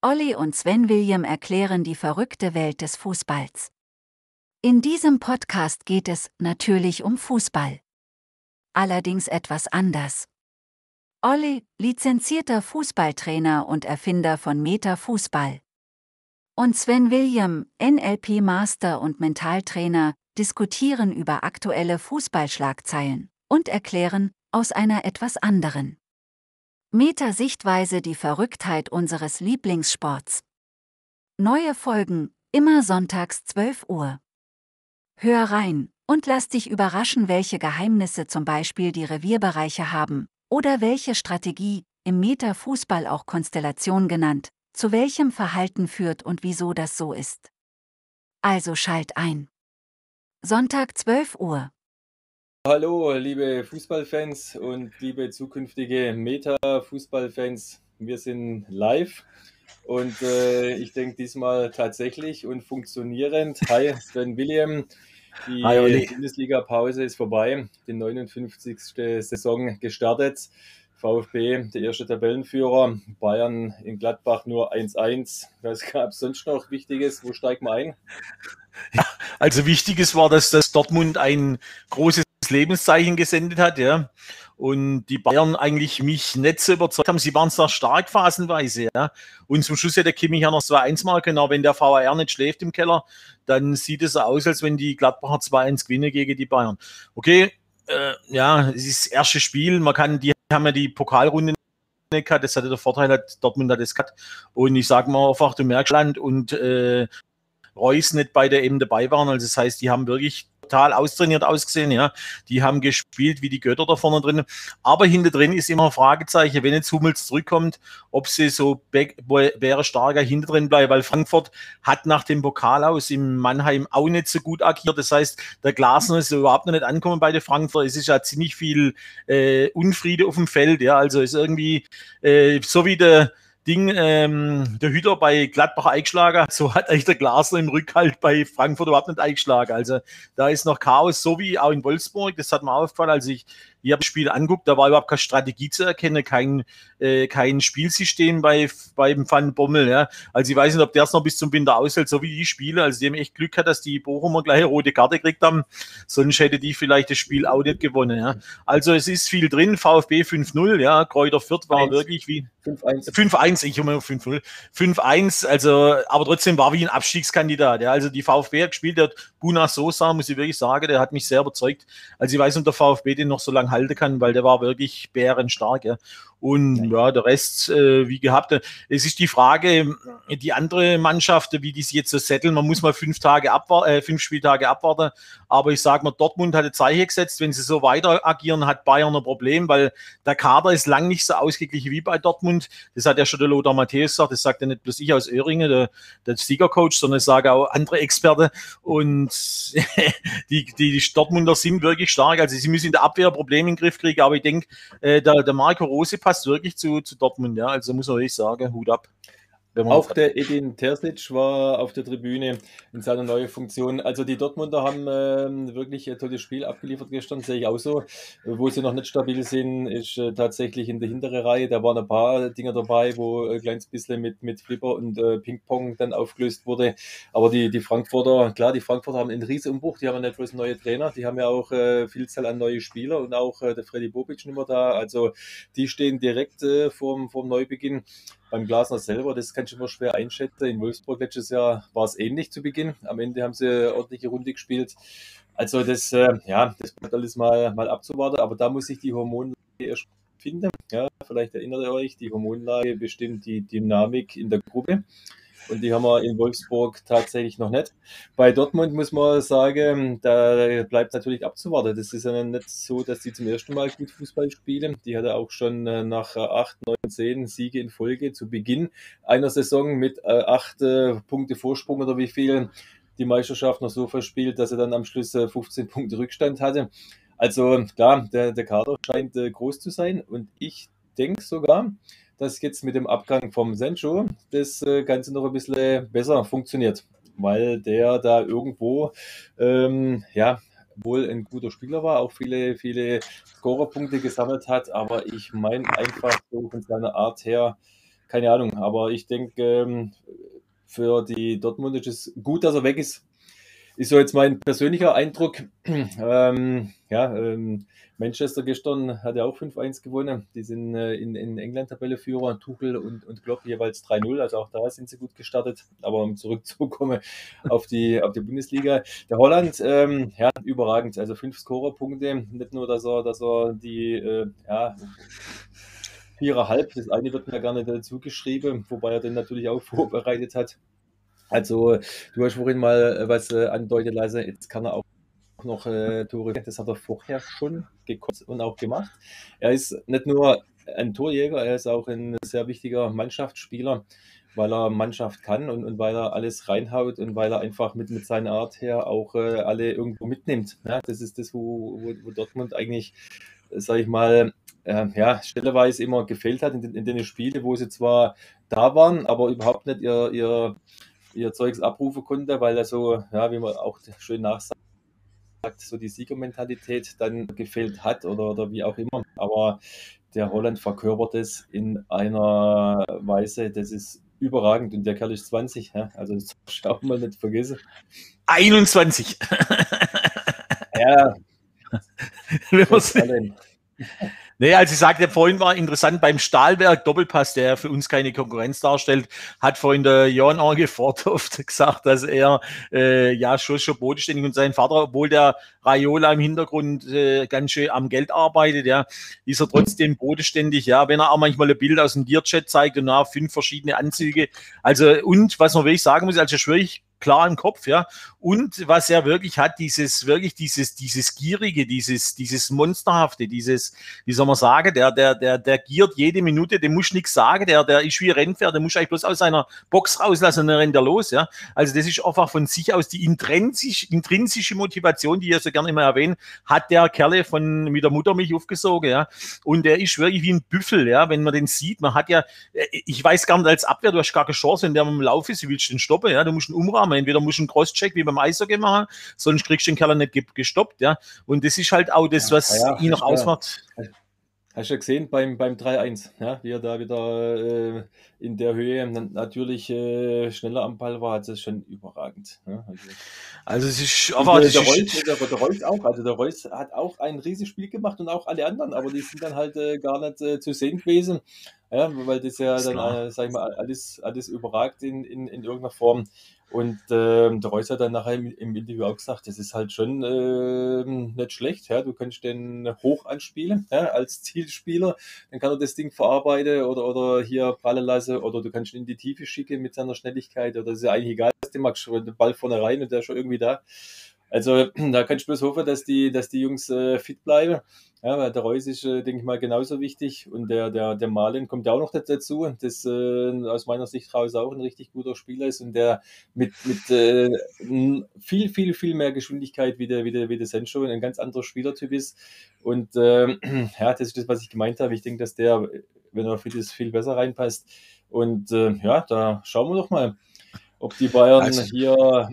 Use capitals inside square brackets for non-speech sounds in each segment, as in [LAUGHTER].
Olli und Sven William erklären die verrückte Welt des Fußballs. In diesem Podcast geht es natürlich um Fußball. Allerdings etwas anders. Olli, lizenzierter Fußballtrainer und Erfinder von Meta Fußball. Und Sven William, NLP Master und Mentaltrainer, diskutieren über aktuelle Fußballschlagzeilen und erklären, aus einer etwas anderen Meta-Sichtweise die Verrücktheit unseres Lieblingssports. Neue Folgen, immer sonntags 12 Uhr. Hör rein und lass dich überraschen, welche Geheimnisse zum Beispiel die Revierbereiche haben oder welche Strategie, im Meta-Fußball auch Konstellation genannt, zu welchem Verhalten führt und wieso das so ist. Also schalt ein. Sonntag 12 Uhr. Hallo, liebe Fußballfans und liebe zukünftige Meta-Fußballfans. Wir sind live und äh, ich denke diesmal tatsächlich und funktionierend. Hi, Sven William. Die Bundesliga-Pause ist vorbei, die 59. Saison gestartet. VfB, der erste Tabellenführer, Bayern in Gladbach nur 1-1. Was gab es sonst noch Wichtiges? Wo steigt man ein? Ja, also Wichtiges war, dass das Dortmund ein großes Lebenszeichen gesendet hat, ja. Und die Bayern eigentlich mich nicht so überzeugt haben. Sie waren sehr stark phasenweise, ja. Und zum Schluss hätte Kimmich ja noch 2-1 machen können, aber wenn der VAR nicht schläft im Keller, dann sieht es aus, als wenn die Gladbacher 2-1 gewinnen gegen die Bayern. Okay, äh, ja, es ist das erste Spiel. Man kann, die haben ja die Pokalrunde gehabt. Das hatte der Vorteil, hat Dortmund hat das gehabt. Und ich sage mal einfach, du merkst Land und äh, Reus nicht beide eben dabei waren. Also das heißt, die haben wirklich total austrainiert ausgesehen, ja. Die haben gespielt wie die Götter da vorne drin. Aber hinter drin ist immer ein Fragezeichen, wenn jetzt Hummels zurückkommt, ob sie so wäre starker hinter drin bleiben, weil Frankfurt hat nach dem Pokal aus im Mannheim auch nicht so gut agiert. Das heißt, der Glasner ist überhaupt noch nicht angekommen bei den Frankfurt. Es ist ja ziemlich viel äh, Unfriede auf dem Feld, ja. Also ist irgendwie äh, so wie der Ding, ähm, der Hüter bei Gladbach eingeschlagen, [LAUGHS] so hat eigentlich der Glasner im Rückhalt bei Frankfurt überhaupt nicht eingeschlagen. Also da ist noch Chaos, so wie auch in Wolfsburg, das hat mir aufgefallen, als ich ich habe das Spiel anguckt, da war überhaupt keine Strategie zu erkennen, kein, äh, kein Spielsystem bei, beim Van Bommel. Ja. Also ich weiß nicht, ob der es noch bis zum Winter aushält, so wie die Spiele. Also die haben echt Glück gehabt, dass die Bochumer gleich eine rote Karte gekriegt haben. Sonst hätte die vielleicht das Spiel auch nicht gewonnen. Ja. Also es ist viel drin. VfB 5-0, ja. Kräuter Fürth war 1. wirklich wie 5-1. 5-1, ich immer 5-0. 5-1, also, aber trotzdem war wie ein Abstiegskandidat. Ja. Also die VfB hat gespielt, der Buna Sosa, muss ich wirklich sagen, der hat mich sehr überzeugt. Also ich weiß nicht, ob der VfB den noch so lange halten kann, weil der war wirklich bärenstark. Ja. Und ja, der Rest, äh, wie gehabt. Es ist die Frage, die andere Mannschaft, wie die sich jetzt so setteln. Man muss mal fünf Tage abwarten, äh, fünf Spieltage abwarten. Aber ich sage mal, Dortmund hat ein Zeichen gesetzt. Wenn sie so weiter agieren, hat Bayern ein Problem, weil der Kader ist lang nicht so ausgeglichen wie bei Dortmund. Das hat ja schon der Lothar Matthäus gesagt. Das sagt ja nicht bloß ich aus Öhringen, der, der Siegercoach, sondern das sagen auch andere Experten. Und [LAUGHS] die, die, die Dortmunder sind wirklich stark. Also sie müssen in der Abwehr Probleme in den Griff kriegen. Aber ich denke, äh, der, der Marco Rose passt wirklich zu, zu Dortmund, ja. Also muss man wirklich sagen, Hut ab. Auch der Edin Terzic war auf der Tribüne in seiner neuen Funktion. Also die Dortmunder haben äh, wirklich ein tolles Spiel abgeliefert gestern, sehe ich auch so. Wo sie noch nicht stabil sind, ist äh, tatsächlich in der hinteren Reihe. Da waren ein paar Dinger dabei, wo ein kleines bisschen mit, mit Flipper und äh, Ping-Pong dann aufgelöst wurde. Aber die, die Frankfurter, klar, die Frankfurter haben einen riesen Umbruch. Die haben ja nicht bloß neue Trainer, die haben ja auch äh, Vielzahl an neue Spieler und auch äh, der Freddy Bobic nicht mehr da. Also die stehen direkt äh, vorm, vorm Neubeginn beim Glasner selber, das kann ich immer schwer einschätzen. In Wolfsburg letztes Jahr war es ähnlich zu Beginn. Am Ende haben sie eine ordentliche Runde gespielt. Also das, äh, ja, das bleibt alles mal, mal abzuwarten. Aber da muss ich die Hormonlage erst finden. Ja, vielleicht erinnert ihr euch, die Hormonlage bestimmt die Dynamik in der Gruppe. Und die haben wir in Wolfsburg tatsächlich noch nicht. Bei Dortmund muss man sagen, da bleibt natürlich abzuwarten. Das ist ja nicht so, dass die zum ersten Mal gut Fußball spielen. Die hatte auch schon äh, nach acht, neun, zehn Siege in Folge zu Beginn einer Saison mit äh, acht äh, Punkte Vorsprung oder wie viel die Meisterschaft noch so verspielt, dass er dann am Schluss 15 [LAUGHS] Punkte Rückstand hatte. Also klar, der, der Kader scheint groß zu sein und ich denke sogar, dass jetzt mit dem Abgang vom Sencho das äh, Ganze noch ein bisschen besser funktioniert, weil der da irgendwo, ähm, ja, wohl ein guter Spieler war, auch viele, viele Scorerpunkte gesammelt hat, aber ich meine einfach so von seiner Art her, keine Ahnung. Aber ich denke, ähm, für die Dortmund ist es gut, dass er weg ist. Ist so jetzt mein persönlicher Eindruck. [CLEARS THROAT] ähm, ja, ähm, Manchester gestern hat ja auch 5-1 gewonnen. Die sind äh, in, in England Tabelleführer, Tuchel und, und Klopp jeweils 3-0. Also auch da sind sie gut gestartet. Aber um zurückzukommen [LAUGHS] auf die, auf die Bundesliga. Der Holland, ähm, ja, überragend. Also fünf Scorerpunkte. Nicht nur, dass er, dass er die, äh, ja, viereinhalb, das eine wird mir gerne dazu geschrieben, wobei er den natürlich auch [LAUGHS] vorbereitet hat. Also, du hast vorhin mal äh, was äh, andeutet, leise, jetzt kann er auch noch äh, Tore, das hat er vorher schon gekonnt und auch gemacht. Er ist nicht nur ein Torjäger, er ist auch ein sehr wichtiger Mannschaftsspieler, weil er Mannschaft kann und, und weil er alles reinhaut und weil er einfach mit, mit seiner Art her auch äh, alle irgendwo mitnimmt. Ja, das ist das, wo, wo, wo Dortmund eigentlich, sage ich mal, äh, ja, stelleweise immer gefehlt hat in, den, in den Spielen, wo sie zwar da waren, aber überhaupt nicht ihr, ihr, ihr Zeugs abrufen konnte, weil er so, ja, wie man auch schön nachsagt, so die Siegermentalität dann gefehlt hat oder, oder wie auch immer. Aber der Holland verkörpert es in einer Weise, das ist überragend und der Kerl ist 20, ja? also das darf man nicht vergessen. 21. ja. [LAUGHS] Wenn Nee, also ich sagte vorhin war interessant beim Stahlwerk Doppelpass, der für uns keine Konkurrenz darstellt, hat vorhin der Jan Arge Forthoft gesagt, dass er äh, ja schon schon bodenständig und sein Vater, obwohl der Raiola im Hintergrund äh, ganz schön am Geld arbeitet, ja, ist er trotzdem bodenständig, ja, wenn er auch manchmal ein Bild aus dem Gearchat zeigt und nach fünf verschiedene Anzüge. Also und was man wirklich sagen muss, also schwierig klar im Kopf, ja. Und was er wirklich hat, dieses, wirklich dieses, dieses Gierige, dieses, dieses Monsterhafte, dieses, wie soll man sagen, der, der, der, der giert jede Minute, dem muss nichts sagen, der, der ist wie Rennpferd, der muss eigentlich bloß aus seiner Box rauslassen und dann rennt er los, ja. Also das ist einfach von sich aus die intrinsisch, intrinsische Motivation, die ich so gerne immer erwähne, hat der Kerle von, mit der Mutter mich aufgesogen, ja. Und der ist wirklich wie ein Büffel, ja, wenn man den sieht. Man hat ja, äh, ich weiß gar nicht als Abwehr, du hast gar keine Chance, wenn der im Lauf ist, wie willst du den stoppen, ja. Du musst ihn umrahmen haben. Entweder musst du einen Crosscheck wie beim Eishockey machen, sonst kriegst du den Kerl nicht gestoppt. Ja? Und das ist halt auch das, was ja, ja, ihn noch ausmacht. Hast du ja gesehen beim, beim 3-1, ja, wie er da wieder äh, in der Höhe natürlich äh, schneller am Ball war, das ist schon überragend. Ja, also, also, es ist aber der, der, Reus, der, der Reus auch, also der Reus hat auch ein riesiges Spiel gemacht und auch alle anderen, aber die sind dann halt äh, gar nicht äh, zu sehen gewesen, ja, weil das ja das dann, äh, sag ich mal, alles, alles überragt in, in, in irgendeiner Form. Und ähm, der Reus hat dann nachher im, im, Interview auch gesagt, das ist halt schon ähm, nicht schlecht. Ja? Du kannst den hoch anspielen ja? als Zielspieler, dann kann er das Ding verarbeiten oder, oder hier prallen lassen oder du kannst ihn in die Tiefe schicken mit seiner Schnelligkeit oder das ist ja eigentlich egal, was du machst, den Ball vorne rein und der ist schon irgendwie da. Also [CLEARS THROAT] da kannst du bloß hoffen, dass die, dass die Jungs äh, fit bleiben. Ja, weil der Reus ist, äh, denke ich mal, genauso wichtig. Und der, der, der Malen kommt ja auch noch dazu, das äh, aus meiner Sicht raus auch ein richtig guter Spieler ist und der mit, mit äh, viel, viel, viel mehr Geschwindigkeit wie der, wie der, wie der Sancho ein ganz anderer Spielertyp ist. Und äh, [CLEARS THROAT] ja, das ist das, was ich gemeint habe. Ich denke, dass der, wenn er fit ist, viel besser reinpasst. Und äh, ja, da schauen wir doch mal ob die Bayern also, hier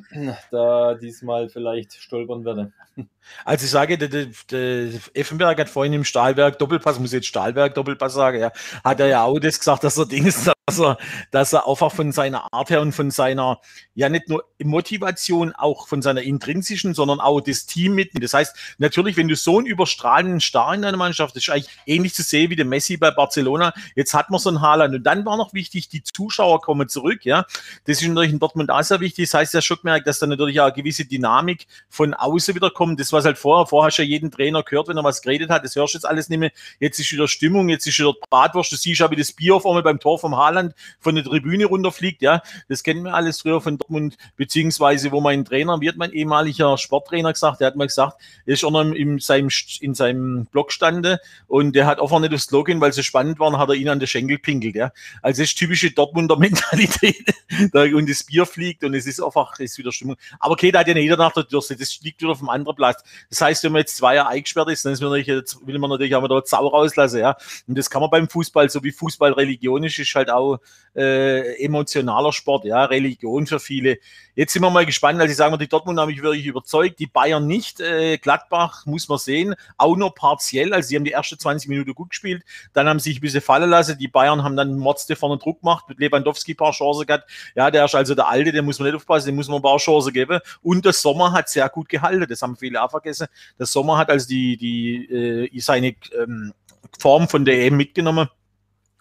da diesmal vielleicht stolpern werden. [LAUGHS] Also ich sage, der, der, der Effenberg hat vorhin im Stahlwerk Doppelpass, muss jetzt Stahlwerk Doppelpass sagen, ja, hat er ja auch das gesagt, dass er Ding ist, [LAUGHS] dass er, dass er einfach von seiner Art her und von seiner, ja nicht nur Motivation, auch von seiner intrinsischen, sondern auch das Team mitnimmt. Das heißt, natürlich, wenn du so einen überstrahlenden Star in deiner Mannschaft, das ist eigentlich ähnlich zu sehen wie der Messi bei Barcelona. Jetzt hat man so einen Haaland und dann war noch wichtig, die Zuschauer kommen zurück, ja. Das ist natürlich in Dortmund auch sehr wichtig. Das heißt, ja schon gemerkt, dass da natürlich auch eine gewisse Dynamik von außen wieder kommt. Das was halt vorher, vorher hast du ja jeden Trainer gehört, wenn er was geredet hat, das hörst du jetzt alles nicht mehr. Jetzt ist wieder Stimmung, jetzt ist wieder Bratwurst, du siehst ja, wie das Bier auf einmal beim Tor vom Haaland von der Tribüne runterfliegt, ja. Das kennen wir alles früher von Dortmund, beziehungsweise wo mein Trainer, wird mein ehemaliger Sporttrainer gesagt, der hat mal gesagt, er ist auch noch in seinem, in seinem Blog stande und der hat einfach nicht das Slogan, weil sie spannend waren, hat er ihn an den Schenkel pinkelt, ja. Also das ist typische Dortmunder [LAUGHS] Mentalität. und das Bier fliegt und es ist einfach, es ist wieder Stimmung. Aber da hat ja jeder nach der Dürste, das liegt wieder vom anderen Platz. Das heißt, wenn man jetzt zwei Jahre eingesperrt ist, dann ist man natürlich, will man natürlich auch mal dort Sau rauslassen, ja. Und das kann man beim Fußball, so wie Fußball religionisch ist, halt auch äh, emotionaler Sport, ja, Religion für viele. Jetzt sind wir mal gespannt, also ich sage mal, die Dortmund haben mich wirklich überzeugt, die Bayern nicht, äh, Gladbach muss man sehen, auch nur partiell, also sie haben die ersten 20 Minuten gut gespielt, dann haben sie sich ein bisschen fallen lassen, die Bayern haben dann Motzte vorne Druck gemacht, mit Lewandowski ein paar Chancen gehabt, ja, der ist also der Alte, den muss man nicht aufpassen, dem muss man ein paar Chancen geben. Und der Sommer hat sehr gut gehalten, das haben viele auch vergessen, der Sommer hat also die, die, äh, seine ähm, Form von der EM mitgenommen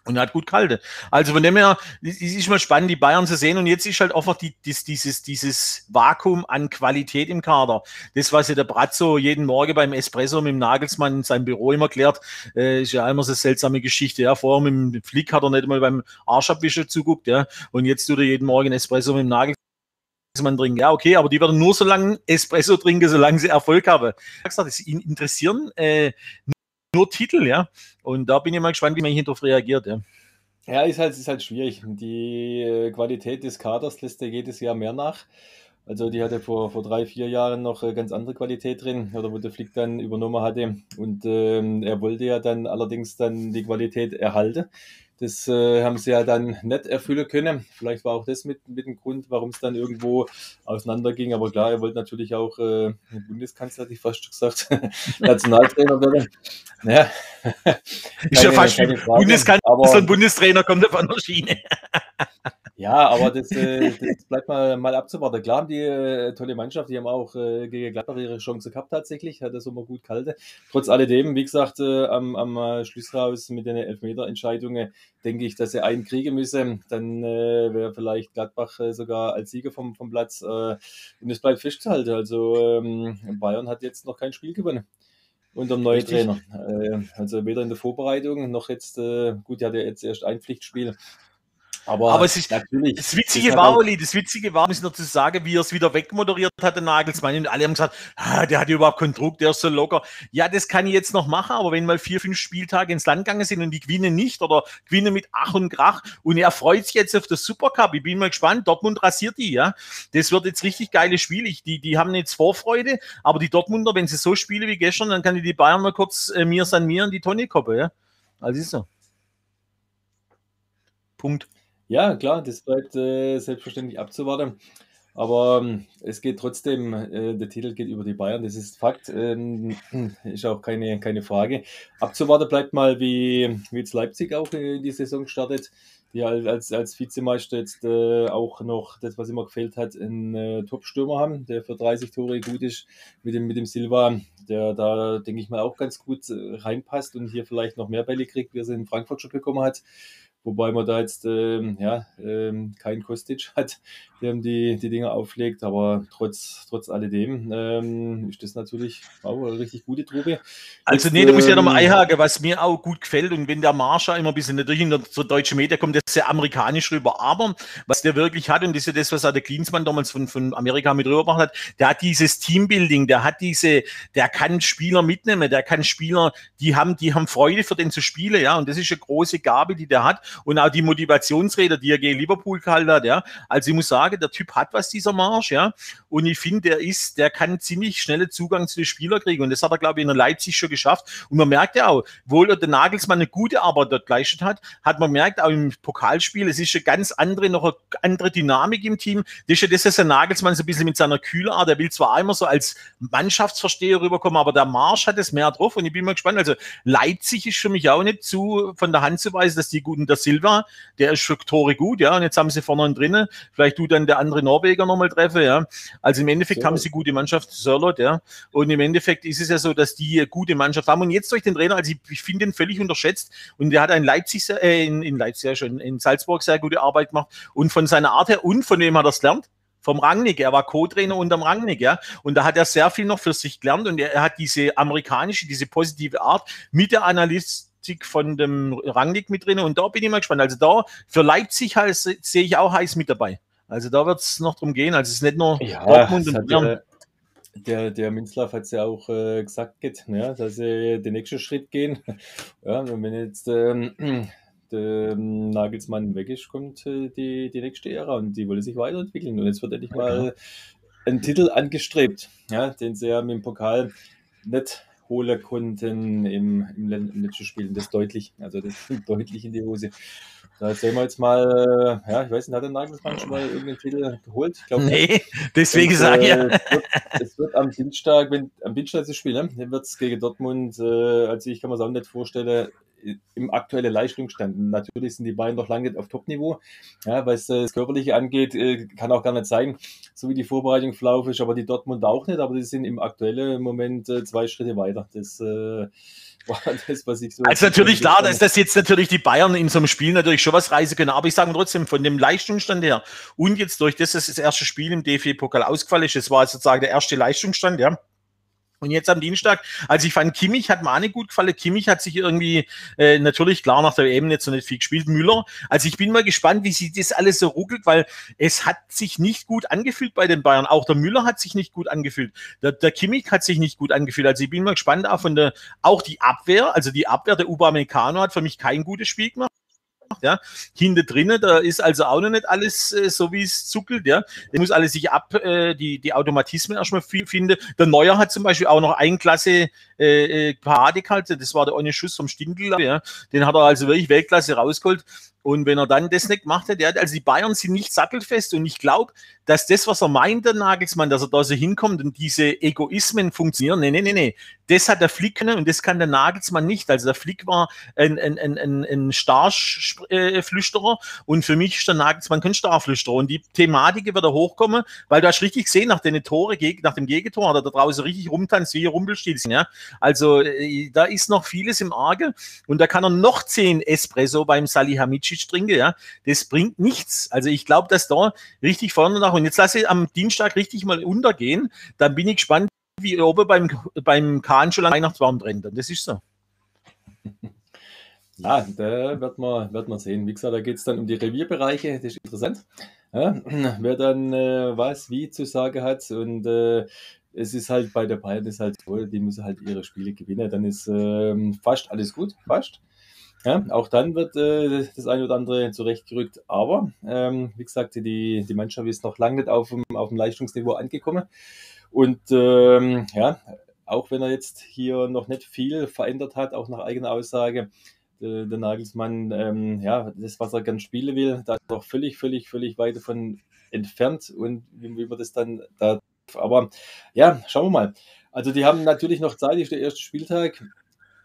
und er hat gut gehalten. Also von dem her, es ist mal spannend, die Bayern zu sehen. Und jetzt ist halt einfach die, dies, dieses, dieses Vakuum an Qualität im Kader. Das, was ja der Brazzo jeden Morgen beim Espresso mit dem Nagelsmann in seinem Büro immer klärt, äh, ist ja immer so eine seltsame Geschichte. Ja, vorher mit dem Flick hat er nicht mal beim Arschabwischen zuguckt, ja. Und jetzt tut er jeden Morgen Espresso mit dem Nagelsmann trinken. Ja, okay, aber die werden nur so lange Espresso trinken, solange sie Erfolg haben. Ich gesagt, das interessieren äh, nur Titel, ja. Und da bin ich mal gespannt, wie man hier darauf reagiert, ja. Ja, ist halt, ist halt schwierig. Die äh, Qualität des Kaders lässt ja jedes Jahr mehr nach. Also die hatte vor, vor drei, vier Jahren noch äh, ganz andere Qualität drin, oder wo der Flick dann übernommen hatte. Und ähm, er wollte ja dann allerdings dann die Qualität erhalten. Das äh, haben sie ja dann nicht erfüllen können. Vielleicht war auch das mit, mit dem Grund, warum es dann irgendwo auseinanderging. Aber klar, er wollte natürlich auch äh, Bundeskanzler, hätte ich fast gesagt, [LAUGHS] Nationaltrainer werden. Ja. Ist ja fast wie Bundeskanzler aber, und Bundestrainer kommt auf einer Schiene. [LAUGHS] Ja, aber das, äh, das [LAUGHS] bleibt mal, mal abzuwarten. Klar haben die äh, tolle Mannschaft, die haben auch äh, gegen Gladbach ihre Chance gehabt tatsächlich, hat das immer gut gehalten. Trotz alledem, wie gesagt, äh, am, am äh, Schluss raus mit den Elfmeter-Entscheidungen denke ich, dass sie einen kriegen müssen. Dann äh, wäre vielleicht Gladbach äh, sogar als Sieger vom, vom Platz. Äh, und es bleibt festzuhalten. Also ähm, Bayern hat jetzt noch kein Spiel gewonnen unter dem neuen Richtig. Trainer. Äh, also weder in der Vorbereitung noch jetzt, gut, er hat ja jetzt erst ein Pflichtspiel. Aber, aber es ist natürlich. Das Witzige war, Oli, das Witzige war, muss ich noch zu sagen, wie er es wieder wegmoderiert hat, der Nagelsmann. Und alle haben gesagt, ah, der hat überhaupt keinen Druck, der ist so locker. Ja, das kann ich jetzt noch machen, aber wenn mal vier, fünf Spieltage ins Land gegangen sind und die gewinnen nicht oder gewinnen mit Ach und Krach und er freut sich jetzt auf das Supercup, ich bin mal gespannt, Dortmund rasiert die, ja. Das wird jetzt richtig geiles Spiel. Ich, die, die haben jetzt Vorfreude, aber die Dortmunder, wenn sie so spielen wie gestern, dann kann die, die Bayern mal kurz äh, mir san mir in die Tonne koppen, ja. Also ist so. Punkt. Ja, klar, das bleibt äh, selbstverständlich abzuwarten. Aber ähm, es geht trotzdem, äh, der Titel geht über die Bayern, das ist Fakt, ähm, [CLEARS THROAT] ist auch keine, keine Frage. Abzuwarten bleibt mal, wie, wie jetzt Leipzig auch in die Saison startet, die als, als Vizemeister jetzt äh, auch noch das, was immer gefehlt hat, einen äh, Top-Stürmer haben, der für 30 Tore gut ist, mit dem, mit dem Silva, der da, denke ich mal, auch ganz gut äh, reinpasst und hier vielleicht noch mehr Bälle kriegt, wie er sie in Frankfurt schon bekommen hat. Wobei man da jetzt ähm, ja, ähm, kein Kostic [LAUGHS] hat, der die, die Dinge auflegt, aber trotz, trotz alledem ähm, ist das natürlich auch eine richtig gute Truppe. Also, nee, da muss ich ja nochmal ähm, einhaken, was mir auch gut gefällt und wenn der Marsha immer ein bisschen natürlich in der so deutschen Media kommt, das ist sehr amerikanisch rüber, aber was der wirklich hat, und das ist ja das, was auch der Klinsmann damals von, von Amerika mit rübergebracht hat, der hat dieses Teambuilding, der hat diese, der kann Spieler mitnehmen, der kann Spieler, die haben, die haben Freude für den zu spielen, ja, und das ist eine große Gabe, die der hat und auch die Motivationsräder, die er gegen Liverpool gehalten hat, ja. Also ich muss sagen, der Typ hat was, dieser Marsch, ja. Und ich finde, der ist, der kann ziemlich schnelle Zugang zu den Spielern kriegen. Und das hat er, glaube ich, in Leipzig schon geschafft. Und man merkt ja auch, obwohl der Nagelsmann eine gute Arbeit dort geleistet hat, hat man merkt auch im Pokalspiel, es ist eine ganz andere, noch eine andere Dynamik im Team. Das ist ja das, dass der Nagelsmann so ein bisschen mit seiner Kühlart, der will zwar einmal so als Mannschaftsversteher rüberkommen, aber der Marsch hat es mehr drauf. Und ich bin mal gespannt. Also Leipzig ist für mich auch nicht zu von der Hand zu weisen, dass die guten, der Silva, der ist für Tore gut, ja. Und jetzt haben sie vorne drinnen. Vielleicht tut dann der andere Norweger nochmal treffen, ja. Also im Endeffekt so. haben sie gute Mannschaft, Sörlot, ja. Und im Endeffekt ist es ja so, dass die gute Mannschaft haben. Und jetzt durch den Trainer, also ich, ich finde ihn völlig unterschätzt. Und der hat in Leipzig, äh, in, in Leipzig ja schon, in Salzburg sehr gute Arbeit gemacht. Und von seiner Art her und von wem hat er es gelernt? vom Rangnick. Er war Co-Trainer unterm Rangnick, ja. Und da hat er sehr viel noch für sich gelernt und er, hat diese amerikanische, diese positive Art mit der Analyst, von dem Rangnick mit drin und da bin ich mal gespannt. Also da für Leipzig sehe ich auch heiß mit dabei. Also da wird es noch drum gehen. Also es ist nicht nur ja, Dortmund und Bayern. Der, der Minzlaff hat es ja auch äh, gesagt, geht, ja, dass sie den nächsten Schritt gehen. [LAUGHS] Ja, und wenn jetzt ähm, [CLEARS THROAT] der Nagelsmann weg ist, kommt äh, die, die nächste Ära und die wollen sich weiterentwickeln. Und jetzt wird endlich mal einen Titel angestrebt, ja, den sie ja mit dem Pokal nicht holen konnten im, im, im letzten Spiel. Das deutlich, also das [LAUGHS] deutlich in die Hose. Da sehen wir jetzt mal, äh, ja, ich weiß nicht, hat der Nagelsmann schon mal irgendeinen Titel geholt? Ich glaube Nee, [LAUGHS] deswegen sage ich ja. Es wird, es wird, am Dienstag, wenn am Dienstag das Spiel, ne? Dann wird es gegen Dortmund, äh, also ich kann mir es auch nicht vorstellen, im aktuellen Leistungsstand. Natürlich sind die beiden noch lange auf Topniveau. Ja, was das Körperliche angeht, äh, kann auch gar nicht sein, so wie die Vorbereitung verlaufen ist, aber die Dortmund auch nicht, aber die sind im aktuellen Moment äh, zwei Schritte weiter. Das äh, [LAUGHS] war das, was ich so. Also natürlich klar, dass das jetzt natürlich die Bayern in so einem Spiel natürlich schon was reisen können, aber ich sage trotzdem, von dem Leistungsstand her und jetzt durch das, dass das erste Spiel im DFB-Pokal ausgefallen ist, das war sozusagen der erste Leistungsstand, ja und jetzt am Dienstag, also ich fand Kimmich hat mir auch nicht gut gefallen. Kimmich hat sich irgendwie äh, natürlich klar nach der EM jetzt noch nicht viel gespielt. Müller. Also ich bin mal gespannt, wie sich das alles so ruckelt, weil es hat sich nicht gut angefühlt bei den Bayern. Auch der Müller hat sich nicht gut angefühlt. Der, der Kimmich hat sich nicht gut angefühlt. Also ich bin mal gespannt auch von der, auch die Abwehr, also die Abwehr der Upamecano hat für mich kein gutes Spiel gemacht ja. Hinter drinnen, da ist also auch noch nicht alles äh, so, wie es zuckelt, ja. Da muss alles sich ab, äh, die, die Automatismen erstmal finden. Der Neuer hat zum Beispiel auch noch ein Klasse äh, äh Parade gehalten, das war der eine Schuss vom Stindl, ja. Den hat er also wirklich Weltklasse rausgeholt. Und wenn er dann das nicht gemacht hätte, also die Bayern sind nicht sattelfest und ich glaube, dass das, was er meint, der Nagelsmann, dass er da so hinkommt und diese Egoismen funktionieren, nee, nee, nee, nee, das hat der Flick können und das kann der Nagelsmann nicht. Also der Flick war ein, ein, ein, ein, ein Starflüsterer und für mich ist der Nagelsmann kein Starflüsterer und die Thematik wird er hochkommen, weil du hast richtig gesehen, nach den Tore, nach dem Gegentor hat da draußen richtig rumtanzt, wie Rumpelstilzchen, ja. Also äh, da ist noch vieles im Arge und da kann er noch zehn Espresso beim Salihamidzic Trinke, ja, das bringt nichts. Also ich glaube, dass da richtig vorne nach und jetzt lasse ich am Dienstag richtig mal untergehen, dann bin ich gespannt, wie oben beim, beim Kahn schon Weihnachtsbaum brennt. Und das ist so. [LAUGHS] Ja, da wird man, wird man sehen. Wie gesagt, da geht es dann um die Revierbereiche, das ist interessant. Ja, [CLEARS THROAT] wer dann äh, was wie zu sagen hat und äh, es ist halt bei der Bayern ist halt toll, die müssen halt ihre Spiele gewinnen, dann ist äh, fast alles gut, fast. Ja, auch dann wird äh, das eine oder andere zurechtgerückt. Aber ähm, wie gesagt, die, die Mannschaft ist noch lange nicht auf dem, auf dem Leistungsniveau angekommen. Und ähm, ja, auch wenn er jetzt hier noch nicht viel verändert hat, auch nach eigener Aussage, der, der Nagelsmann, ähm, ja, das, was er gern spielen will, da ist er völlig, völlig, völlig weit davon entfernt. Und wie, wie man das dann da. Aber ja, schauen wir mal. Also, die haben natürlich noch Zeit, ist der erste Spieltag.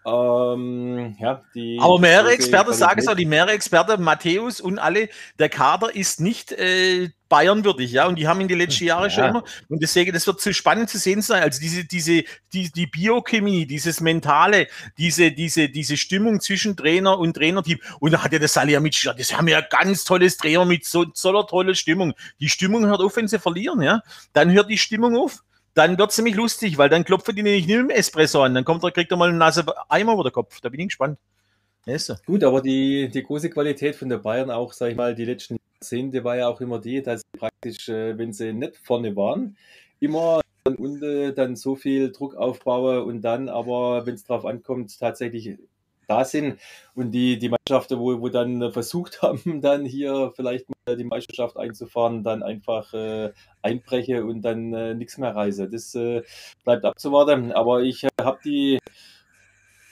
Ähm, ja, Aber mehrere Experten sagen es auch, die mehrere Experten, Matthäus und alle, der Kader ist nicht äh, Bayernwürdig, ja, und die haben in den letzten Jahren ja. schon immer, und deswegen, das wird zu spannend zu sehen sein, also diese, diese, die, die Biochemie, dieses Mentale, diese, diese, diese Stimmung zwischen Trainer und Trainerteam, und da hat ja der Salihamidzic gesagt, das haben ja ganz tolles Trainer mit so, so einer tollen Stimmung. Die Stimmung hört auf, wenn sie verlieren, ja, dann hört die Stimmung auf dann wird es ziemlich lustig, weil dann klopft die nicht nur im Espresso an, dann kommt er, kriegt er mal eine Nase Eimer über den Kopf. Da bin ich gespannt. Ja, Gut, aber die, die große Qualität von der Bayern auch, sag ich mal, die letzten Jahrzehnte war ja auch immer die, dass sie praktisch, äh, wenn sie nicht vorne waren, immer dann dann so viel Druck aufbauen und dann aber, wenn es drauf ankommt, tatsächlich da sind und die, die Mannschaften, wo, wo dann versucht [LAUGHS] haben, dann hier vielleicht mal die Meisterschaft einzufahren, dann einfach äh, einbreche und dann äh, nichts mehr reise. Das äh, bleibt abzuwarten. Aber ich äh, habe die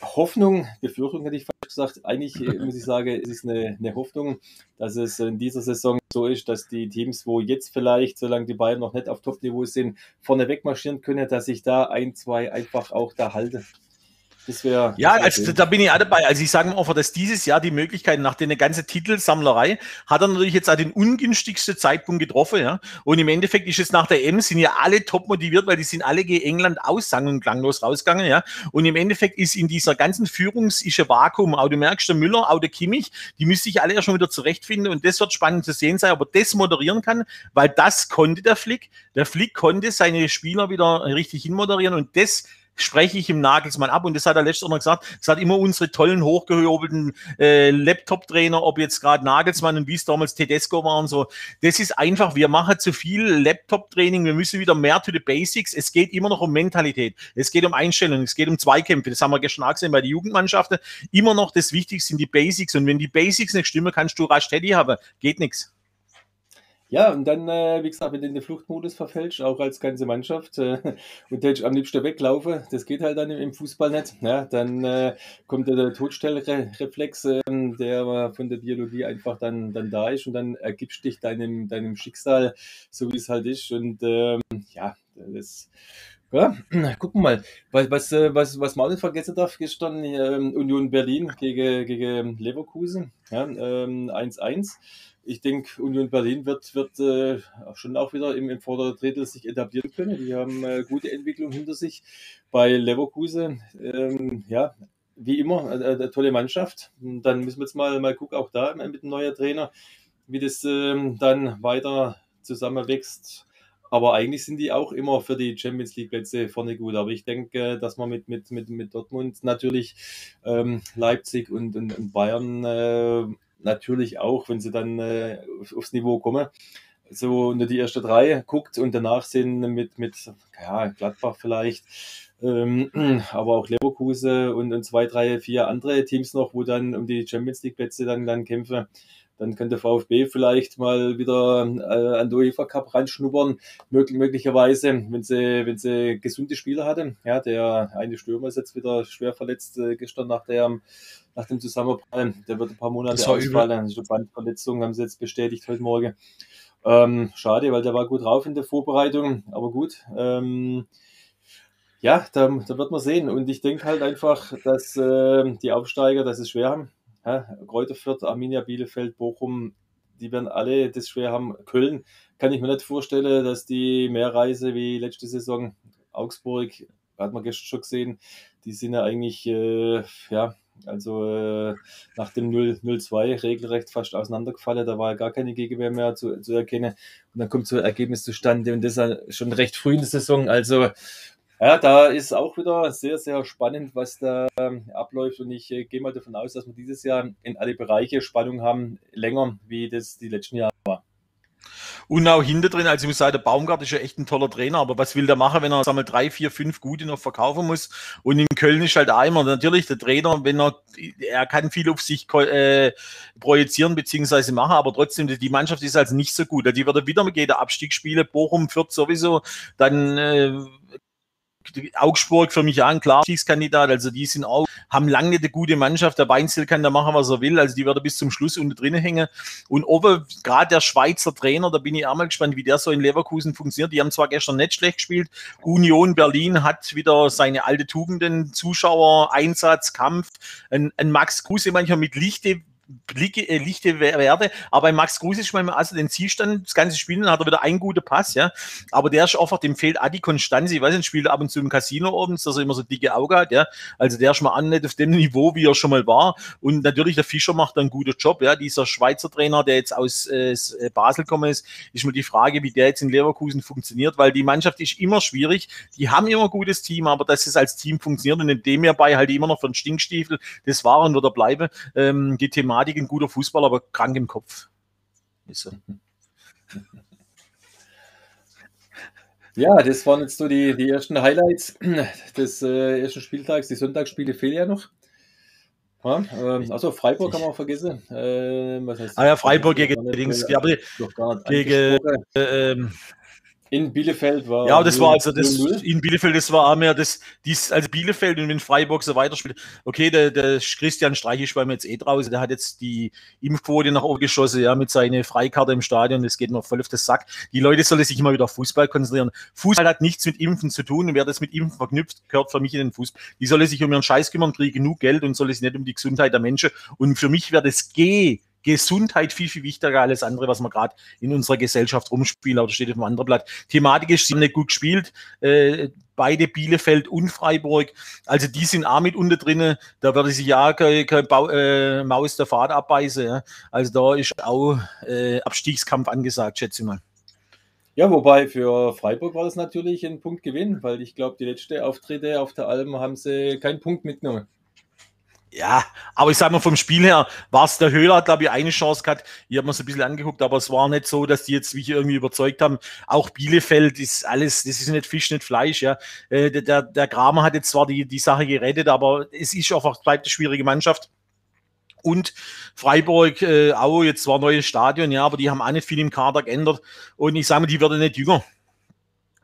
Hoffnung, Befürchtung hätte ich fast gesagt, eigentlich äh, muss ich sagen, es ist eine, eine Hoffnung, dass es in dieser Saison so ist, dass die Teams, wo jetzt vielleicht, solange die beiden noch nicht auf Top-Niveau sind, vorne wegmarschieren können, dass ich da ein, zwei einfach auch da halte. Das wäre. Ja, also, da bin ich auch dabei. Also ich sage mal, dass dieses Jahr die Möglichkeit nach der ganzen Titelsammlerei hat er natürlich jetzt auch den ungünstigsten Zeitpunkt getroffen, ja. Und im Endeffekt ist es nach der M sind ja alle top motiviert, weil die sind alle gegen England aus sang- und klanglos rausgegangen, ja. Und im Endeffekt ist in dieser ganzen Führungs ist ein Vakuum. Auch du merkst, der Müller, auch der Kimmich, die müssen sich alle ja schon wieder zurechtfinden und das wird spannend zu sehen sein, ob er das moderieren kann, weil das konnte der Flick. Der Flick konnte seine Spieler wieder richtig hinmoderieren und das spreche ich im Nagelsmann ab. Und das hat er letztes Mal gesagt. Es hat immer unsere tollen, hochgehobelten äh, Laptop-Trainer, ob jetzt gerade Nagelsmann und wie es damals Tedesco waren, so. Das ist einfach, wir machen zu viel Laptop-Training. Wir müssen wieder mehr to the Basics. Es geht immer noch um Mentalität. Es geht um Einstellung. Es geht um Zweikämpfe. Das haben wir gestern auch gesehen bei den Jugendmannschaften. Immer noch das Wichtigste sind die Basics. Und wenn die Basics nicht stimmen, kannst du rasch Teddy haben. Geht nichts. Ja, und dann, äh, wie gesagt, wenn du in den Fluchtmodus verfällst, auch als ganze Mannschaft, äh, [LAUGHS] und du am liebsten weglaufen, das geht halt dann im Fußball nicht, ja, dann äh, kommt der Todstellreflex, äh, der von der Biologie einfach dann, dann da ist und dann ergibst dich deinem, deinem Schicksal, so wie es halt ist. Und ähm, ja, das ja, [CLEARS THROAT] gucken wir mal. Was, was, äh, was, was man auch nicht vergessen darf, gestern ähm, Union Berlin gegen, gegen Leverkusen, ja, ähm, 1-1 ich denke, Union Berlin wird, wird äh, schon auch wieder im, im vorderen Drittel sich etablieren können. Die haben äh, gute Entwicklung hinter sich. Bei Leverkusen, ähm, ja, wie immer, äh, eine tolle Mannschaft. Dann müssen wir jetzt mal, mal gucken, auch da mit dem neuen Trainer, wie das ähm, dann weiter zusammenwächst. Aber eigentlich sind die auch immer für die Champions League Plätze vorne gut. Aber ich denke, dass man mit, mit, mit, mit Dortmund natürlich ähm, Leipzig und, und, und Bayern äh, natürlich auch, wenn sie dann äh, aufs Niveau kommen, so nur die erste drei guckt und danach sind mit, mit ja, Gladbach vielleicht, ähm, [CLEARS THROAT] aber auch Leverkusen und, und zwei, drei, vier andere Teams noch, wo dann um die Champions League Plätze dann, dann kämpfen. Dann könnte VfB vielleicht mal wieder äh, an der UEFA Cup reinschnuppern, möglich, möglicherweise, wenn sie, wenn sie gesunde Spieler hatten. Ja, der eine Stürmer ist jetzt wieder schwer verletzt äh, gestern nach der nach dem Zusammenprall. Der wird ein paar Monate ausfallen. Also Bandverletzung haben sie jetzt bestätigt heute Morgen. Ähm, schade, weil der war gut drauf in der Vorbereitung, aber gut. Ähm, ja, da, da wird man sehen. Und ich denke halt einfach, dass äh, die Aufsteiger das es schwer haben. Ja, Kräuter Fürth, Arminia Bielefeld, Bochum, die werden alle das schwer haben. Köln kann ich mir nicht vorstellen, dass die mehr Reise wie letzte Saison. Augsburg, hat man gestern schon gesehen, die sind ja eigentlich, äh, ja, also äh, nach dem 0-2 regelrecht fast auseinandergefallen. Da war ja gar keine Gegenwehr mehr zu, zu erkennen. Und dann kommt so ein Ergebnis zustande und das schon recht früh in der Saison. Also ja, da ist auch wieder sehr, sehr spannend, was da ähm, abläuft. Und ich äh, gehe mal davon aus, dass wir dieses Jahr in alle Bereiche Spannung haben, länger wie das die letzten Jahre war. Und auch hinter drin, also ich muss sagen, der Baumgart ist ja echt ein toller Trainer, aber was will der machen, wenn er sagen wir, drei, vier, fünf gute noch verkaufen muss? Und in Köln ist halt einmal natürlich der Trainer, wenn er, er kann viel auf sich äh, projizieren beziehungsweise machen, aber trotzdem, die Mannschaft ist also nicht so gut. Die wird wieder mit jeder Abstieg spielen, Bochum führt sowieso, dann äh, Augsburg für mich auch ein klarer Stiegskandidat. Also die sind auch, haben lange nicht eine gute Mannschaft. Der Weinzel kann da machen, was er will. Also die werden bis zum Schluss unten drinnen hängen. Und oben, gerade der Schweizer Trainer, da bin ich auch mal gespannt, wie der so in Leverkusen funktioniert. Die haben zwar gestern nicht schlecht gespielt. Union Berlin hat wieder seine alte Tugenden, Zuschauer, Einsatz, Kampf. Ein, ein Max Kruse manchmal mit Lichte äh, lichte Werte. Aber bei Max Kruse ist manchmal also den Zielstand, das ganze Spiel, dann hat er wieder einen guten Pass, ja. Aber der ist einfach, dem fehlt auch die Konstanz. Ich weiß nicht, spielt ab und zu im Casino oben, dass er immer so dicke Auge hat, ja. Also der ist mal an nicht auf dem Niveau, wie er schon mal war. Und natürlich, der Fischer macht einen guten Job, ja. Dieser Schweizer Trainer, der jetzt aus äh, äh Basel gekommen ist, ist mir die Frage, wie der jetzt in Leverkusen funktioniert, weil die Mannschaft ist immer schwierig. Die haben immer ein gutes Team, aber dass es als Team funktioniert und in dem hierbei halt immer noch einen Stinkstiefel, das waren oder bleibe, ähm, die Thematik Thematik, ein guter Fußballer, aber krank im Kopf. Ist so. [LAUGHS] Ja, das waren jetzt so die, die ersten Highlights des äh, ersten Spieltags. Die Sonntagsspiele fehlen ja noch. Ja, ähm, also Freiburg haben wir auch vergessen. Äh, ah ja, Freiburg gegen Dings. Gegen, äh, in Bielefeld war. Ja, das war also das in Bielefeld, das war auch mehr das, dies, also Bielefeld und wenn Freiburg so weiterspielt. Okay, der, der Christian Streich ist bei mir jetzt eh draußen, der hat jetzt die Impfquote nach oben geschossen, ja, mit seiner Freikarte im Stadion, das geht noch voll auf den Sack. Die Leute sollen sich immer wieder auf Fußball konzentrieren. Fußball hat nichts mit Impfen zu tun und wer das mit Impfen verknüpft, gehört für mich in den Fußball. Die sollen sich um ihren Scheiß kümmern, kriegen genug Geld und sollen sich nicht um die Gesundheit der Menschen. Und für mich wäre das G Gesundheit viel, viel wichtiger als alles andere, was man gerade in unserer Gesellschaft rumspielt. Aber steht auf einem anderen Blatt. Thematik ist, sie haben nicht gut gespielt. Äh, beide Bielefeld und Freiburg. Also die sind auch mit unter drinnen. Da würde sich ja keine, keine äh, Maus der Fahrt abbeißen. Ja. Also da ist auch äh, Abstiegskampf angesagt, schätze ich mal. Ja, wobei für Freiburg war das natürlich ein Punktgewinn, weil ich glaube, die letzte Auftritte auf der Alm haben sie keinen Punkt mitgenommen. Ja, aber ich sag mal, vom Spiel her war es der Höhler, hat, glaube ich, eine Chance gehabt. Ich habe mir so ein bisschen angeguckt, aber es war nicht so, dass die jetzt mich irgendwie überzeugt haben. Auch Bielefeld ist alles, das ist nicht Fisch, nicht Fleisch, ja. Äh, der, der Kramer hat jetzt zwar die, die Sache gerettet, aber es ist einfach, bleibt eine schwierige Mannschaft. Und Freiburg äh, auch, jetzt zwar neues Stadion, ja, aber die haben auch nicht viel im Kader geändert. Und ich sage mal, die werden nicht jünger.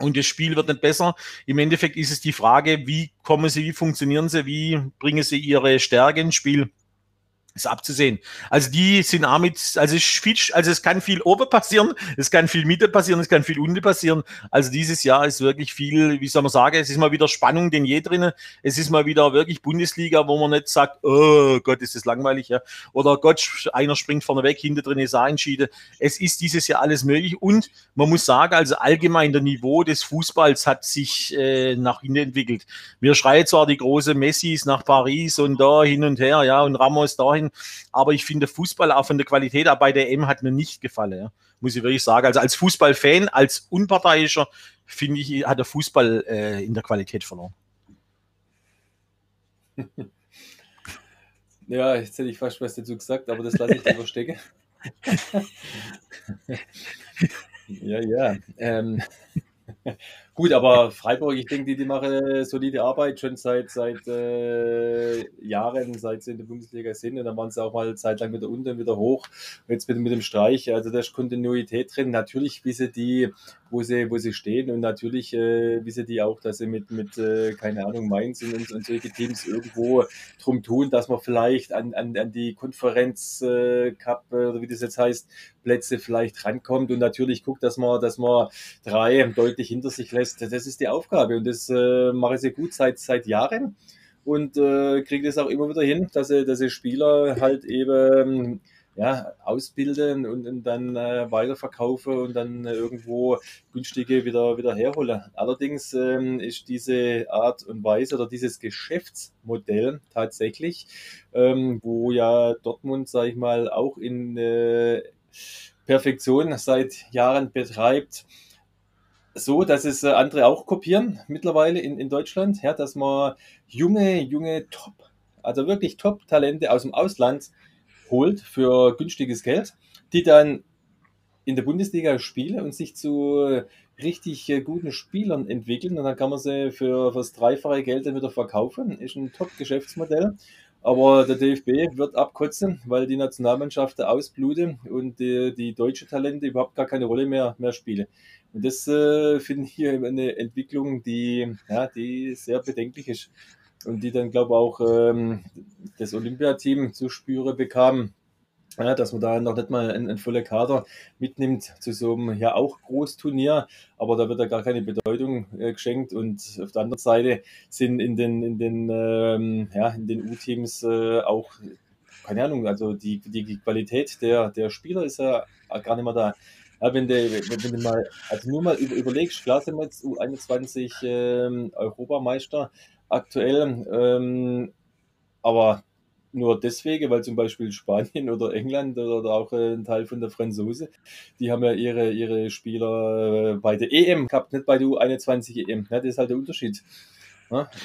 Und das Spiel wird nicht besser. Im Endeffekt ist es die Frage, wie kommen sie, wie funktionieren sie, wie bringen sie ihre Stärke ins Spiel ist abzusehen. Also die sind auch mit, also es, viel, also es kann viel oben passieren, es kann viel Mitte passieren, es kann viel unten passieren. Also dieses Jahr ist wirklich viel, wie soll man sagen, es ist mal wieder Spannung denn je drinnen. Es ist mal wieder wirklich Bundesliga, wo man nicht sagt, oh Gott, ist das langweilig, ja. Oder Gott, einer springt vorne weg, hinter drin ist auch entschieden. Es ist dieses Jahr alles möglich und man muss sagen, also allgemein der Niveau des Fußballs hat sich äh, nach hinten entwickelt. Wir schreien zwar die große Messis nach Paris und da hin und her, ja, und Ramos dahin sein. Aber ich finde Fußball auch von der Qualität auch bei der M hat mir nicht gefallen, ja. muss ich wirklich sagen. Also als Fußballfan, als Unparteiischer, finde ich, hat der Fußball äh, in der Qualität verloren. [LAUGHS] Ja, jetzt hätte ich fast was dazu gesagt, aber das lasse ich lieber stecken. [LAUGHS] [LAUGHS] ja, ja. Ähm, Gut, aber Freiburg, ich denke, die, die machen solide Arbeit schon seit, seit äh, Jahren, seit sie in der Bundesliga sind. Und dann waren sie auch mal zeitlang wieder unten, wieder hoch. Jetzt mit, mit dem Streich, also da ist Kontinuität drin. Natürlich wissen die, wo sie, wo sie stehen und natürlich äh, wissen die auch, dass sie mit, mit äh, keine Ahnung, Mainz und, und solche Teams irgendwo drum tun, dass man vielleicht an, an, an die Konferenz äh, Cup, äh, oder wie das jetzt heißt, Plätze vielleicht rankommt und natürlich guckt, dass man, dass man drei deutlich hinter sich lässt das, ist die Aufgabe und das äh, mache ich sehr gut seit, seit Jahren und äh, kriege das auch immer wieder hin, dass ich, dass ich Spieler halt eben ja, ausbilden und, und dann äh, weiterverkaufe und dann irgendwo günstige wieder, wieder herhole. Allerdings ähm, ist diese Art und Weise oder dieses Geschäftsmodell tatsächlich, ähm, wo ja Dortmund, sage ich mal, auch in äh, Perfektion seit Jahren betreibt, so, dass es äh, andere auch kopieren mittlerweile in, in Deutschland, ja, dass man junge, junge Top, also wirklich Top-Talente aus dem Ausland holt für günstiges Geld, die dann in der Bundesliga spielen und sich zu richtig äh, guten Spielern entwickeln und dann kann man sie für, für das dreifache Geld dann wieder verkaufen. Ist ein Top-Geschäftsmodell. Aber der DFB wird abkotzen, weil die Nationalmannschaft ausbluten und die, die deutsche Talente überhaupt gar keine Rolle mehr, mehr spielen. Und das äh, finde ich eine Entwicklung, die, ja, die sehr bedenklich ist und die dann, glaube ich, auch ähm, das Olympiateam zu spüren bekam. Ja, dass man da noch nicht mal einen, einen vollen Kader mitnimmt zu so einem ja auch Großturnier, aber da wird da gar keine Bedeutung äh, geschenkt und auf der anderen Seite sind in den in den ähm, ja in den U-Teams äh, auch keine Ahnung, also die, die Qualität der der Spieler ist ja gar nicht mehr da. Ja, wenn, du, wenn du mal, also nur mal über, überlegst, klar sind wir jetzt U21 ähm, Europameister aktuell, ähm, aber nur deswegen, weil zum Beispiel Spanien oder England oder auch ein Teil von der Franzose, die haben ja ihre, ihre Spieler äh, bei der EM gehabt, nicht bei der U21 EM. Ja, das ist halt der Unterschied.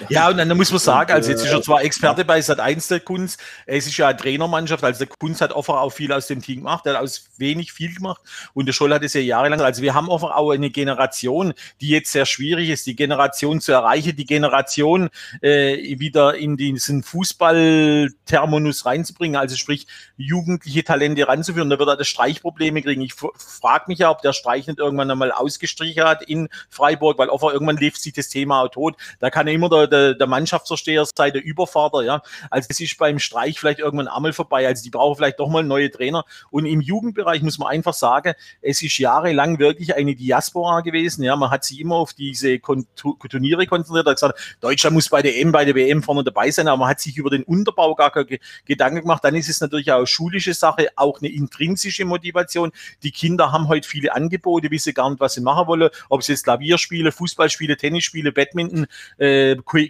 Ja, und dann muss man sagen, also jetzt ist er zwar Experte bei Sat 1 der Kunst, es ist ja eine Trainermannschaft, also der Kunst hat einfach auch viel aus dem Team gemacht, der hat aus wenig viel gemacht und der Scholl hat es ja jahrelang, also wir haben einfach auch eine Generation, die jetzt sehr schwierig ist, die Generation zu erreichen, die Generation äh, wieder in diesen Fußball-Terminus reinzubringen, also sprich jugendliche Talente ranzuführen, da wird er das Streichprobleme kriegen. Ich frage mich ja, ob der Streich nicht irgendwann einmal ausgestrichen hat in Freiburg, weil einfach irgendwann lief sich das Thema auch tot, da kann immer der, der, der Mannschaftsversteher sein, der Übervater, ja. Also es ist beim Streich vielleicht irgendwann einmal vorbei. Also die brauchen vielleicht doch mal neue Trainer. Und im Jugendbereich muss man einfach sagen, es ist jahrelang wirklich eine Diaspora gewesen. Ja, man hat sich immer auf diese Turniere konzentriert, hat gesagt, Deutschland muss bei der M, bei der WM vorne dabei sein, aber man hat sich über den Unterbau gar keine Gedanken gemacht. Dann ist es natürlich auch schulische Sache, auch eine intrinsische Motivation. Die Kinder haben heute viele Angebote, wissen gar nicht, was sie machen wollen, ob sie jetzt Klavier spielen, Fußball spielen, spielen, Badminton, äh,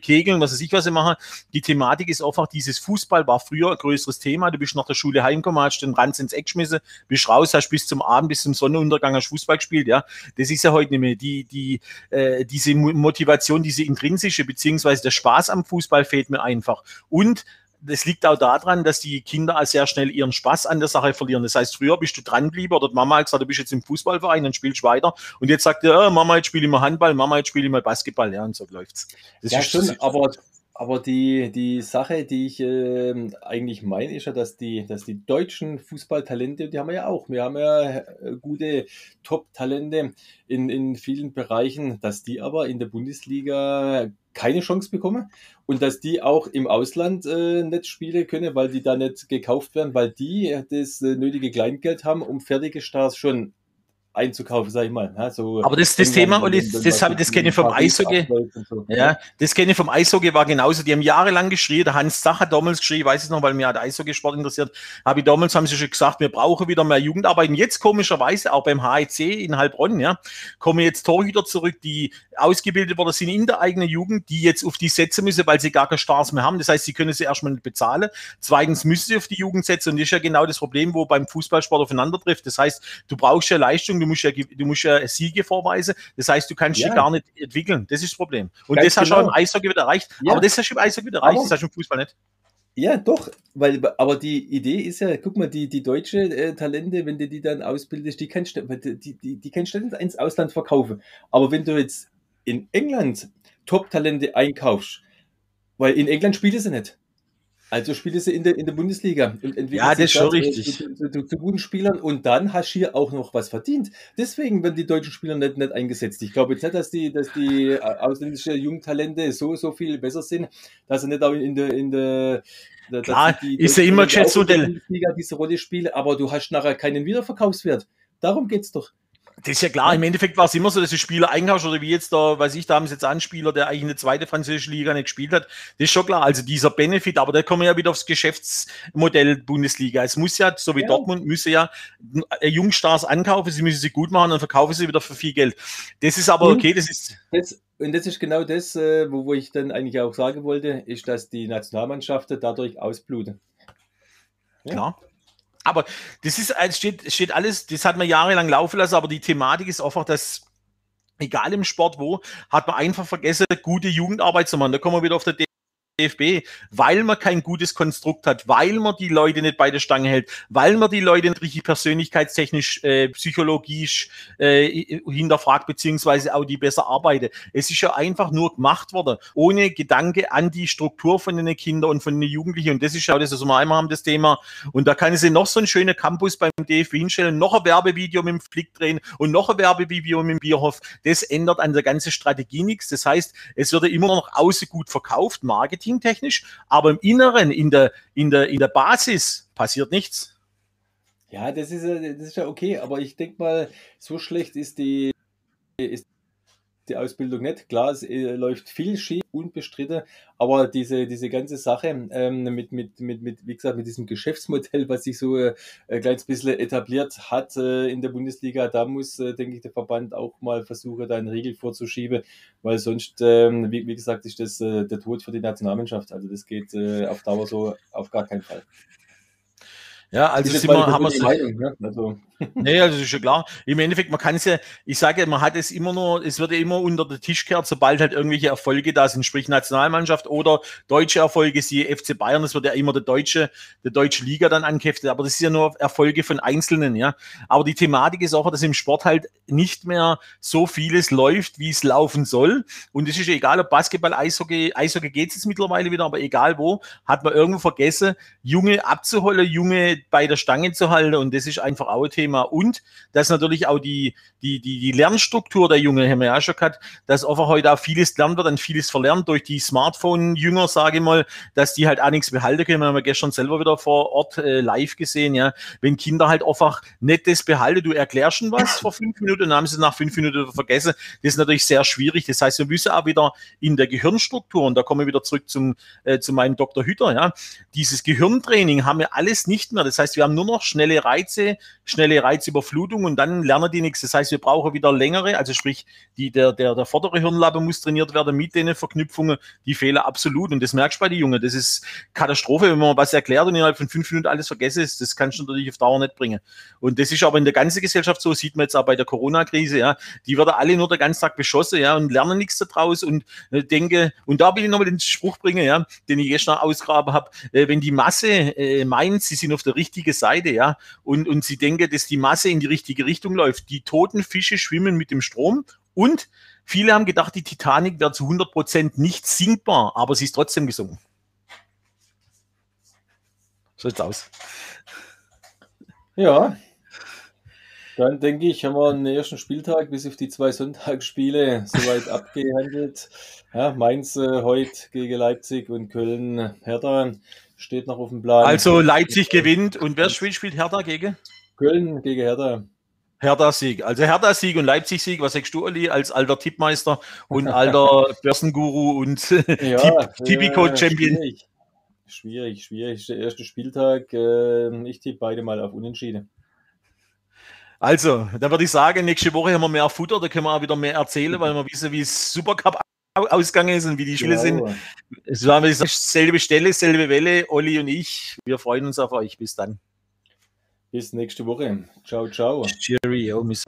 Kegeln, was weiß ich, was sie machen. Die Thematik ist einfach, dieses Fußball war früher ein größeres Thema. Du bist nach der Schule heimgekommen, hast den Ranz ins Eck geschmissen, bist raus, hast bis zum Abend, bis zum Sonnenuntergang hast Fußball gespielt, ja. Das ist ja heute nicht mehr. Die, die, äh, diese Motivation, diese intrinsische, beziehungsweise der Spaß am Fußball fehlt mir einfach. Und das liegt auch daran, dass die Kinder sehr schnell ihren Spaß an der Sache verlieren. Das heißt, früher bist du dran geblieben oder Mama hat gesagt, du bist jetzt im Fußballverein, dann spielst du weiter. Und jetzt sagt er, oh, Mama, jetzt spiele ich mal Handball, Mama, jetzt spiele ich mal Basketball. Ja, und so läuft's. Das ja, stimmt, aber aber die, die Sache, die ich äh, eigentlich meine, ist ja, dass die, dass die deutschen Fußballtalente, die haben wir ja auch. Wir haben ja äh, gute Top-Talente in, in vielen Bereichen, dass die aber in der Bundesliga keine Chance bekommen und dass die auch im Ausland äh, nicht spielen können, weil die da nicht gekauft werden, weil die das äh, nötige Kleingeld haben, um fertige Stars schon einzukaufen, sag ich mal. Ja, so Aber das, das Thema, und das, das, das, das kenne ich vom Eishockey. So. Ja, das kenne ich vom Eishockey, war genauso. Die haben jahrelang geschrien, der Hans hat damals geschrien, weiß ich noch, weil mir hat Eishockeysport interessiert, habe ich damals, haben sie schon gesagt, wir brauchen wieder mehr Jugendarbeit. Und jetzt komischerweise, auch beim HEC in Heilbronn, ja, kommen jetzt Torhüter zurück, die ausgebildet worden sind in der eigenen Jugend, die jetzt auf die setzen müssen, weil sie gar keine Stars mehr haben. Das heißt, sie können sie erstmal nicht bezahlen. Zweitens müssen sie auf die Jugend setzen. Und das ist ja genau das Problem, wo beim Fußballsport aufeinander trifft. Das heißt, du brauchst ja Leistung, du musst ja, du musst ja Siege vorweisen. Das heißt, du kannst ja. gar nicht entwickeln. Das ist das Problem. Und Ganz das hast du genau. auch im Eishockey wieder erreicht. Ja. Aber das hast du im Eishockey wieder erreicht, das hast du im Fußball nicht. Ja, doch, weil, aber die Idee ist ja, guck mal, die, die deutsche äh, Talente, wenn du die dann ausbildest, die kannst du, die, die, die kannst du ins Ausland verkaufen. Aber wenn du jetzt in England Top-Talente einkaufst, weil in England spielen sie nicht. Also spielen sie in der, in der Bundesliga und entwickeln ja, das ist schon richtig. Zu, zu, zu, zu, guten Spielern und dann hast du hier auch noch was verdient. Deswegen werden die deutschen Spieler nicht, nicht eingesetzt. Ich glaube jetzt nicht, dass die, dass die äh, ausländischen Jungtalente so, so viel besser sind, dass sie nicht auch in der, in der, Klar, ist ja immer Geschäftsmodell. diese Rolle spielen, aber du hast nachher keinen Wiederverkaufswert. Darum geht's doch. Das ist ja klar, im Endeffekt war es immer so, dass die Spieler einkauft oder wie jetzt da, weiß ich, da haben sie jetzt einen Spieler, der eigentlich eine zweite französische Liga nicht gespielt hat. Das ist schon klar. Also dieser Benefit, aber da kommen wir ja wieder aufs Geschäftsmodell Bundesliga. Es muss ja, so wie ja. Dortmund, müsse ja Jungstars ankaufen, sie müssen sie gut machen und verkaufen sie wieder für viel Geld. Das ist aber okay, das ist. Das, und das ist genau das, äh, wo, wo ich dann eigentlich auch sagen wollte, ist, dass die Nationalmannschaften dadurch ausbluten. Ja? Klar. Aber das ist, es steht, steht alles, das hat man jahrelang laufen lassen, aber die Thematik ist einfach, dass egal im Sport wo, hat man einfach vergessen, gute Jugendarbeit zu machen. Da kommen wir wieder auf der DFB, weil man kein gutes Konstrukt hat, weil man die Leute nicht bei der Stange hält, weil man die Leute nicht richtig persönlichkeitstechnisch, äh, psychologisch äh, hinterfragt, beziehungsweise auch die besser arbeitet. Es ist ja einfach nur gemacht worden, ohne Gedanke an die Struktur von den Kindern und von den Jugendlichen. Und das ist ja das, was wir einmal haben, das Thema. Und da kann sie noch so ein schöner Campus beim DFB hinstellen, noch ein Werbevideo mit dem Flick drehen und noch ein Werbevideo mit dem Bierhof. Das ändert an der ganzen Strategie nichts. Das heißt, es wird immer noch außen gut verkauft, Marketing marketingtechnisch, aber im Inneren, in der, in der, in der Basis passiert nichts. Ja, das ist, das ist ja okay, aber ich denke mal, so schlecht ist die, ist die Ausbildung nicht. Klar, es äh, läuft viel schief, unbestritten, aber diese, diese ganze Sache ähm, mit, mit, mit, mit, wie gesagt, mit diesem Geschäftsmodell, was sich so äh, ein kleines bisschen etabliert hat äh, in der Bundesliga, da muss, äh, denke ich, der Verband auch mal versuchen, da einen Riegel vorzuschieben, weil sonst, ähm, wie, wie gesagt, ist das äh, der Tod für die Nationalmannschaft. Also das geht äh, auf Dauer so auf gar keinen Fall. Ja, also wir, haben wir es. Nee, also ist ja klar. Im Endeffekt, man kann es ja, ich sage, man hat es immer nur, es wird ja immer unter den Tisch gekehrt, sobald halt irgendwelche Erfolge da sind, sprich Nationalmannschaft oder deutsche Erfolge, siehe FC Bayern, das wird ja immer der deutsche, der deutsche Liga dann ankäftet, aber das ist ja nur Erfolge von Einzelnen, ja. Aber die Thematik ist auch, dass im Sport halt nicht mehr so vieles läuft, wie es laufen soll. Und es ist ja egal, ob Basketball, Eishockey, Eishockey geht es jetzt mittlerweile wieder, aber egal wo, hat man irgendwo vergessen, Junge abzuholen, Junge bei der Stange zu halten und das ist einfach auch ein Thema. Und dass natürlich auch die, die, die, die Lernstruktur der Jungen, haben wir ja schon gehabt, dass einfach heute auch vieles lernt wird und vieles verlernt durch die Smartphone-Jünger, sage ich mal, dass die halt auch nichts behalten können. Wir haben ja gestern selber wieder vor Ort äh, live gesehen, ja, wenn Kinder halt einfach nicht das behalten, du erklärst schon was vor fünf Minuten und haben sie nach fünf Minuten vergessen. Das ist natürlich sehr schwierig. Das heißt, wir müssen auch wieder in der Gehirnstruktur, und da kommen wir wieder zurück zum, äh, zu meinem Dr. Hütter, ja, dieses Gehirntraining haben wir alles nicht mehr. Das heißt, wir haben nur noch schnelle Reize, schnelle Reizüberflutung und dann lernen die nichts. Das heißt, wir brauchen wieder längere, also sprich, die, der, der, der vordere Hirnlappe muss trainiert werden mit den Verknüpfungen, die fehlen absolut. Und das merkst du bei den Jungen. Das ist Katastrophe, wenn man was erklärt und innerhalb von fünf Minuten alles vergessen ist. Das kannst du natürlich auf Dauer nicht bringen. Und das ist aber in der ganzen Gesellschaft so, sieht man jetzt auch bei der Corona-Krise, ja. Die werden alle nur den ganzen Tag beschossen, ja, und lernen nichts daraus und äh, denke, und da will ich nochmal den Spruch bringen, ja, den ich gestern ausgraben habe, äh, wenn die Masse äh, meint, sie sind auf der richtigen Seite, ja, und, und sie denken, dass die Masse in die richtige Richtung läuft. Die toten Fische schwimmen mit dem Strom und Viele haben gedacht, die Titanic wäre zu 100% nicht sinkbar, aber sie ist trotzdem gesungen. So sieht's aus. Ja, dann denke ich, haben wir den ersten Spieltag bis auf die zwei Sonntagsspiele soweit [LAUGHS] abgehandelt. Ja, Mainz äh, heute gegen Leipzig und Köln Hertha steht noch auf dem Plan. Also Leipzig gewinnt und wer spielt, spielt Hertha gegen? Köln gegen Hertha. Hertha-Sieg. Also Hertha-Sieg und Leipzig-Sieg. Was sagst du, Olli, als alter Tippmeister und [LAUGHS] alter Börsenguru und [LAUGHS] Ja, Tipico-Champion? äh, schwierig. schwierig, schwierig. Der erste Spieltag. Äh, ich tippe beide mal auf Unentschieden. Also, da würde ich sagen, nächste Woche haben wir mehr Futter, da können wir auch wieder mehr erzählen, weil wir wissen, wie es Supercup au- ausgegangen ist und wie die Spiele sind. Genau. Es war wie gesagt, selbe Stelle, selbe Welle, Olli und ich. Wir freuen uns auf euch. Bis dann. Bis nächste Woche. Ciao, ciao. Cheerio, Miss.